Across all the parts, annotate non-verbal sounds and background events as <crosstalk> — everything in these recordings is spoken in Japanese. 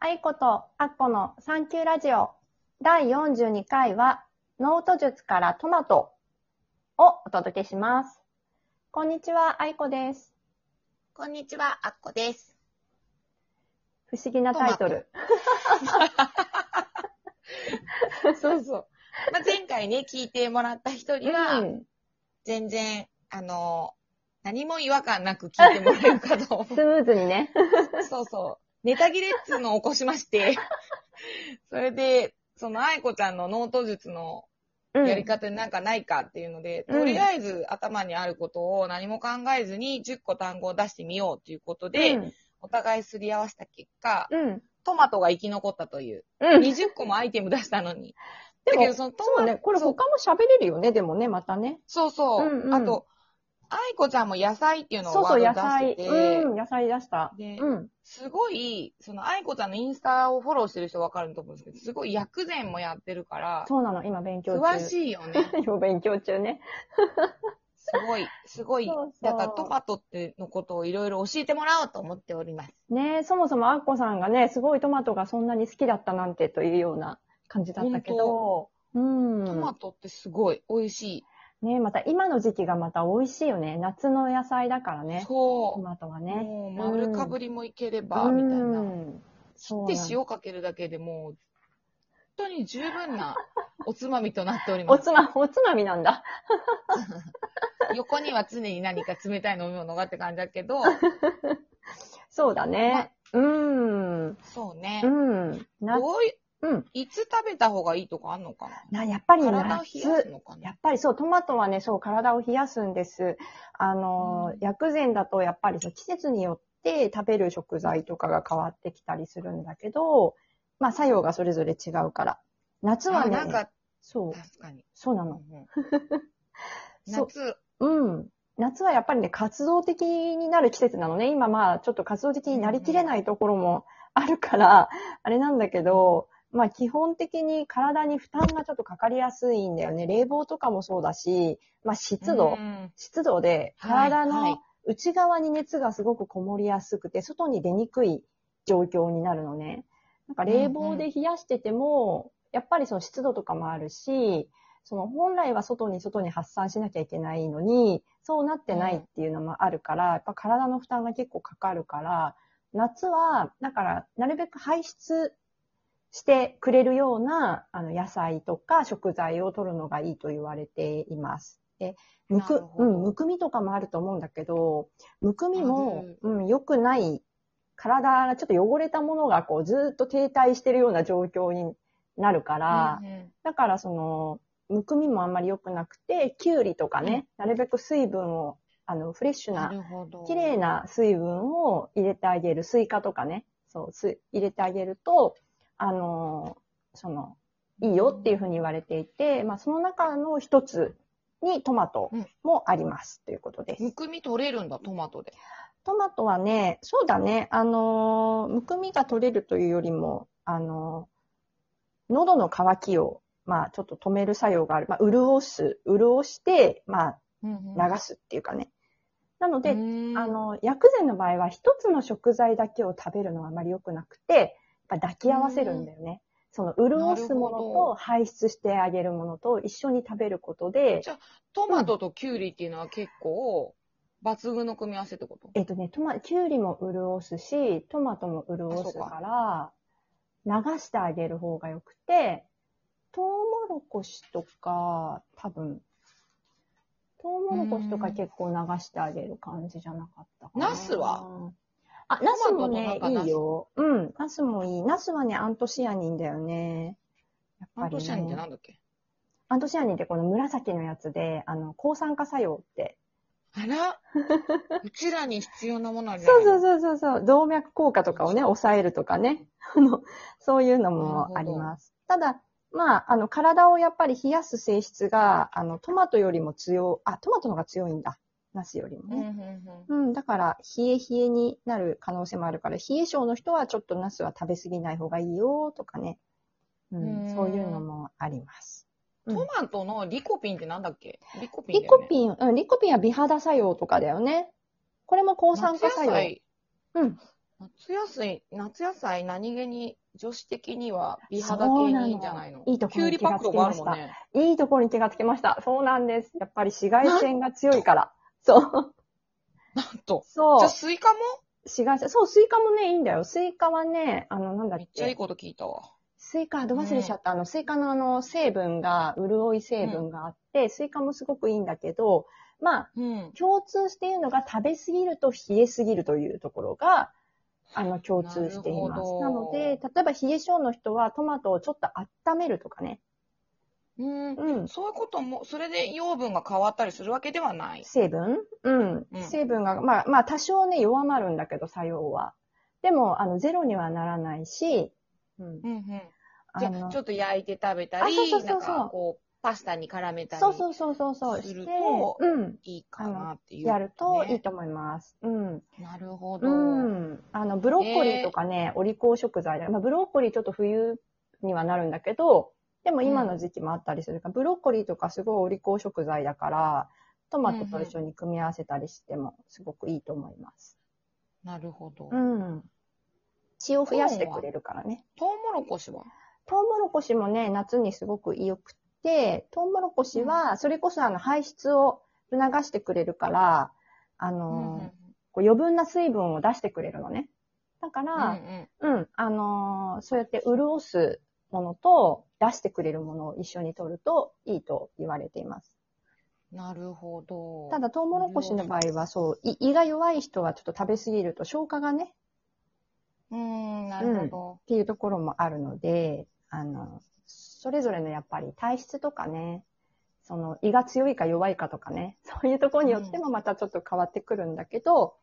愛子とアッコのサンキューラジオ第42回はノート術からトマトをお届けします。こんにちは、愛子です。こんにちは、あっこです。不思議なタイトル。そうそう。まあ、前回ね、聞いてもらった人には、うん全然、あの、何も違和感なく聞いてもらえるかと思スムーズにね。う。そうそう。ネタ切れっつうのを起こしまして、<laughs> それで、その愛子ちゃんのノート術のうんやり方になんかないかっていうので、うんとりあえず頭にあることを何も考えずに10個単語を出してみようということで、うんお互いすり合わせた結果、うん。トマトが生き残ったという。うん。20個もアイテム出したのに。だけど、そのトマト、ね、これ他も喋れるよね、でもね、またね。そうそう。うんうんあと、愛子ちゃんも野菜っていうのをそうそう、野菜。してて、うん、野菜出した。でうん。すごい、その愛子ちゃんのインスタをフォローしてる人わかると思うんですけど、すごい薬膳もやってるから、そうなの、今勉強中。詳しいよね。<laughs> 今勉強中ね。<laughs> すごい、すごい。そうそうだからトマトってのことをいろいろ教えてもらおうと思っております。ねそもそもアッコさんがね、すごいトマトがそんなに好きだったなんてというような感じだったけど、うん。トマトってすごい美味しい。ねまた今の時期がまた美味しいよね。夏の野菜だからね。トそマトがう。ね。もう丸かぶりもいければ、うんみたいな。そうなので塩かけるだけでもう、本当に十分なおつまみとなっております。おつま、おつまみなんだ。<laughs> 横には常に何か冷たい飲み物がって感じだけど、<laughs> そうだね。うん。そうねう。ん。な、どういうん。いつ食べた方がいいとかあんのかな、やっぱりな夏。体を冷やすのかな？やっぱりそう、トマトはね、そう、体を冷やすんです。あの、うん薬膳だとやっぱりそう季節によって食べる食材とかが変わってきたりするんだけど、まあ作用がそれぞれ違うから。夏はね、あなんか、そう、確かに。そうなの。うんうん <laughs> そう夏、うん。夏はやっぱりね、活動的になる季節なのね。今まあ、ちょっと活動的になりきれないところもあるから、あれなんだけど、まあ基本的に体に負担がちょっとかかりやすいんだよね。冷房とかもそうだし、まあ湿度、うん。湿度ではい体はい。の内側に熱がすごくこもりやすくて、外に出にくい状況になるのね。なんか冷房で冷やしてても、やっぱりその湿度とかもあるし、その本来は外に外に発散しなきゃいけないのに、そうなってないっていうのもあるから、やっぱ体の負担が結構かかるから、夏は、だから、なるべく排出してくれるようなあの野菜とか食材を取るのがいいと言われています。で、むくうん、むくみとかもあると思うんだけど、むくみもうん、良くない、体がちょっと汚れたものがこうずっと停滞してるような状況になるから、だからその、むくみもあんまり良くなくて、きゅうりとかね、なるべく水分を、あの、フレッシュな。綺麗な水分を入れてあげる、スイカとかね、そう、す入れてあげると、あの、その、いいよっていうふうに言われていて、まあ、その中の一つにトマトもあります、ということです。むくみ取れるんだ、トマトで。トマトはね、そうだね、あのー、むくみが取れるというよりも、あのー、喉の渇きを、まあ、ちょっと止める作用がある。まあ、潤す、潤して、まあ、流すっていうかね。なので、うんあ、の、薬膳の場合は一つの食材だけを食べるのはあまり良くなくて、ぱ抱き合わせるんだよね。その、潤すものと排出してあげるものと一緒に食べることで。じ、ゃあトマトとキュウリっていうのは結構、抜群の組み合わせってこと？えっとね、トマ、キュウリも潤すし、トマトも潤すから、流してあげる方が良くて、トウモロコシとか、多分、トウモロコシとか結構流してあげる感じじゃなかったかな。ナスは？あ、ナスもねいいよ。うん、ナスもいい。ナスはね、アントシアニンだよね。やっぱり、ね。アントシアニンってなんだっけ？アントシアニンってこの紫のやつで、あの、抗酸化作用ってあら？<laughs> うちらに必要なものあるそいうの？そうそうそうそう。動脈硬化とかをね、抑えるとかね。<laughs> あの、そういうのもあります。ただ、まあ、あの、体をやっぱり冷やす性質が、あの、トマトよりも強、あ、トマトの方が強いんだ。ナスよりもね。んうん、だから、冷え冷えになる可能性もあるから、冷え性の人はちょっとナスは食べ過ぎない方がいいよ、とかね。ううんん、そういうのもあります。うんトマトのリコピンってなんだっけ？リコピンね。コピン、うん、リコピンは美肌作用とかだよね。これも抗酸化作用。夏野菜うん。夏野菜、夏野菜何気に女子的には美肌系にいいんじゃないの？いいところに気がつきました。いいところに気がつきました。そうなんです。やっぱり紫外線が強いから。そう。なんと。そうじゃあ。スイカも？紫外線。そう、スイカもね、いいんだよ。スイカはね、あの、なんだっけ？めっちゃいいこと聞いたわ。スイカ、ど忘れしちゃった。あの、スイカのあの、成分が、潤い成分があって、スイカもすごくいいんだけど、まあ、うん。共通しているのが食べ過ぎると冷えすぎるというところが、あの、共通しています。なので、例えば冷え性の人はトマトをちょっと温めるとかね。うん。うん。そういうことも、それで養分が変わったりするわけではない。成分？うん。うん成分が、まあ、まあ、多少ね、弱まるんだけど、作用は。でも、あの、ゼロにはならないし、うん。うんうん。あじゃあ、ちょっと焼いて食べたり、あそうそうそうそうなんかこう、パスタに絡めたりそうそうそうそうそう。するとうん。いいかなっていう、やるといいね。と思います。うん。なるほど。うん。あの、ブロッコリーとかね、お利口食材だ。まあ、ブロッコリーちょっと冬にはなるんだけど、でも今の時期もあったりするから、ブロッコリーとかすごいお利口食材だから、トマトと一緒に組み合わせたりしてもすごくいいと思います。なるほど。うん。血を増やしてくれるからね。トウモロコシは？トウモロコシもね、夏にすごく良くて、トウモロコシは、それこそあの排出を促してくれるから、あのーこう余分な水分を出してくれるのね。だかうんら、うんうん、あのーそうやって潤すものと出してくれるものを一緒に取るといいと言われています。なるほど。ただ、トウモロコシの場合は、そう、い胃が弱い人はちょっと食べ過ぎると消化がね、うーん、なるほど。っていうところもあるので、あの、それぞれのやっぱり体質とかね、その胃が強いか弱いかとかね、<laughs> そういうところによってもまたちょっと変わってくるんだけど、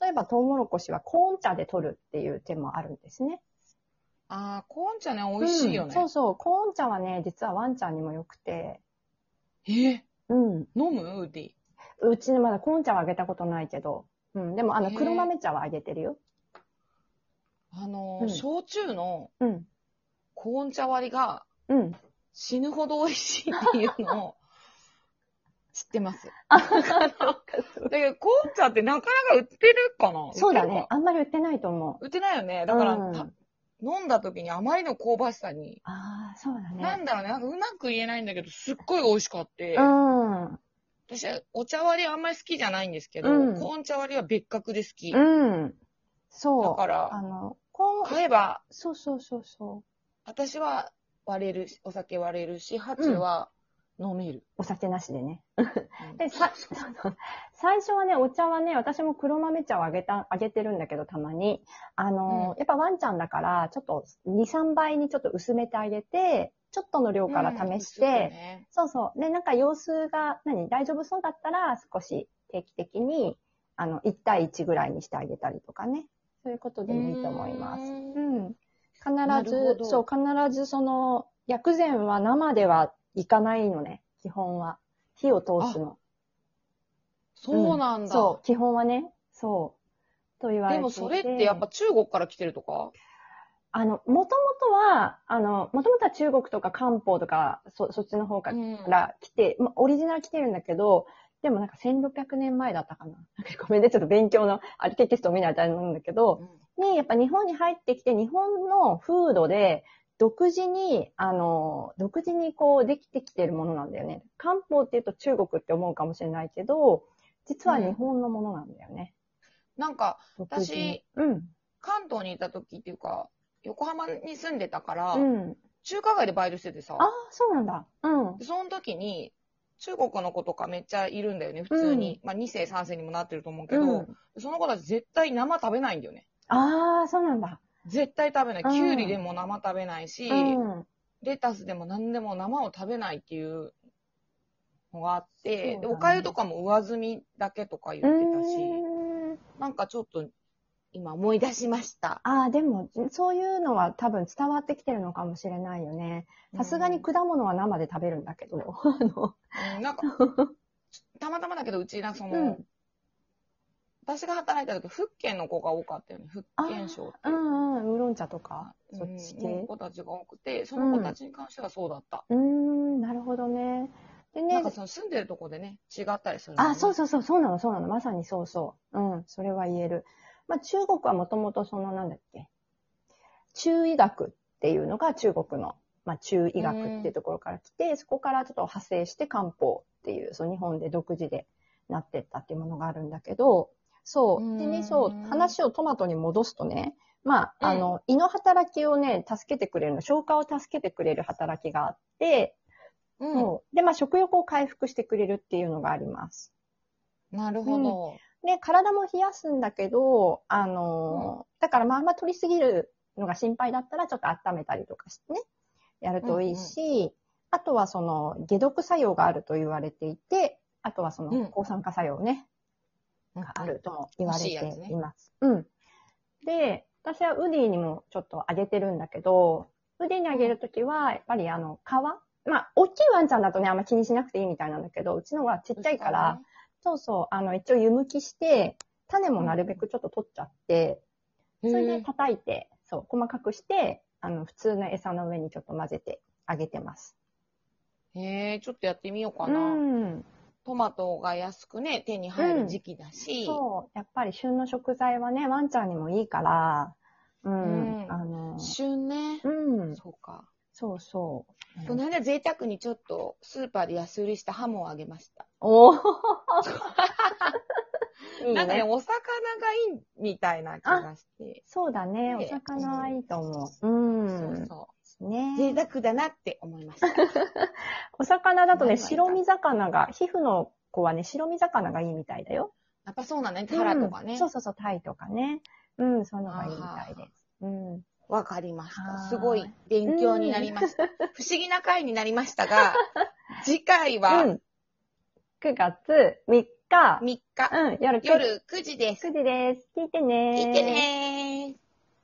例えばトウモロコシはコーン茶で取るっていう手もあるんですね。ああ、コーン茶ね、美味しいよね。うんそうそう、コーン茶はね、実はワンちゃんにも良くて、え？うん。飲む？ウーディ。うちのまだコーン茶はあげたことないけど、うん。でもあの黒豆茶はあげてるよ。あの、うん焼酎のうん。コーン茶割りがうん。死ぬほど美味しいっていうのを <laughs> 知ってます。あ、だけど、コーン茶ってなかなか売ってるかな？そうだねあんまり売ってないと思う。売ってないよね。だから、うんた飲んだ時にあまりの香ばしさに、ああ、そうだね。なんだろうね、なんかうまく言えないんだけど、すっごい美味しかって、うん。私はお茶割りあんまり好きじゃないんですけど、うんコーン茶割りは別格で好き。うん。そう。だからあの、こう、買えば、そうそうそうそ私は割れるし、お酒割れるし、ハチは飲める。う。お酒なしでね。うんで、さ、<laughs> 最初はね、お茶はね、私も黒豆茶をあげた、あげてるんだけど、たまに。あの、うんやっぱワンちゃんだから、ちょっと2、3倍にちょっと薄めてあげて、ちょっとの量から試して、うんねそうそう。で、なんか様子が、何、大丈夫そうだったら、少し定期的に、あの、1対1ぐらいにしてあげたりとかね。そういうことでもいいと思います。ううん。必ず、どそう、必ずその、薬膳は生ではいかないのね、基本は。火を通すの。そうなんだ。そう、基本はね、そう。と言われていてでもそれってやっぱ中国から来てるとか？あの、もともとは、あの、もともとは中国とか漢方とか、そ、そっちの方かうんら来て、まあ、オリジナル来てるんだけど、でもなんか1600年前だったかな。なんか <laughs> ごめんね、ちょっと勉強の、あれテキストを見ないとあれなんだけど、に、やっぱ日本に入ってきて、日本の風土で、独自に、あの、独自にこう、できてきてるものなんだよね。漢方って言うと中国って思うかもしれないけど、実は日本のものなんだよね。なんか、独自に私、うん。関東にいた時っていうか、横浜に住んでたから、うん。中華街でバイトしててさあ、あ、そうなんだ。うん。でその時に、中国の子とかめっちゃいるんだよね、普通に。まあ2世、3世にもなってると思うけど、うんその子たち絶対生食べないんだよね。ああ、そうなんだ。絶対食べない。うんキュウリでも生食べないし、うん。レタスでも何でも生を食べないっていうのがあって、ねでおかゆとかも上積みだけとか言ってたし、なんかちょっと今思い出しました。ああ、でも、そういうのは多分伝わってきてるのかもしれないよね。さすがに果物は生で食べるんだけど。あの、うん、なんか、<laughs> たまたまだけど、うちなその、うん私が働いた時、福建の子が多かったよね。福建省ってう。んうん、ウーロン茶とか、うんそっちの系？子たちが多くて、その子たちに関してはそうだった。うーん、なるほどね。でねなんか、その住んでるとこでね、違ったりするのね、あ、そうそうそう、そうなの、そうなの。まさにそうそう。うん、それは言える。まあ中国はもともとそのなんだっけ、中医学っていうのが中国の、まあ中医学っていうところから来て、そこからちょっと派生して漢方っていう、その日本で独自でなってったっていうものがあるんだけど、そう。でね、そう、話をトマトに戻すとね、まあ、あの、胃の働きをね、助けてくれるの、消化を助けてくれる働きがあって、うん。で、まあ、食欲を回復してくれるっていうのがあります。なるほど。で、体も冷やすんだけど、あのーだからまああんま取りすぎるのが心配だったら、ちょっと温めたりとかしてね、やるといいし、あとはその、解毒作用があると言われていて、あとはそうんの、抗酸化作用ね、があるとも言われています。うん。で、私はウディにもちょっとあげてるんだけど、ウディにあげるときは、やっぱりあの、皮？まあ、大きいワンちゃんだとね、あんま気にしなくていいみたいなんだけど、うちのはちっちゃいから、そうそう、あの、一応湯むきして、種もなるべくちょっと取っちゃって、そそれで叩いて、そう、細かくして、あの、普通の餌の上にちょっと混ぜてあげてます。へえ、ちょっとやってみようかうな。ん。トマトが安くね、手に入る時期だし。そう、やっぱり旬の食材はね、ワンちゃんにもいいから、うん、うんあの、旬ね。うん、そうか。そうそう。この間贅沢にちょっとスーパーで安売りしたハモをあげました。おーいい <laughs> なんかね、ね。お魚がいいみたいな気がして。そうだね、おね魚はいいと思う。そううん。そう。ね贅沢だなって思いました。<laughs> お魚だとね、白身魚が、皮膚の子はね、白身魚がいいみたいだよ。やっぱそうなんだね。タラとかね。うんそうそうそう、タイとかね。うん、そういうのがいいみたいです。うん。わかりました。すごい勉強になりました。不思議な回になりましたが、<laughs> 次回はうん。9月3日、3日、うん、夜9夜9時です。時です。聞いてね聞いてねー。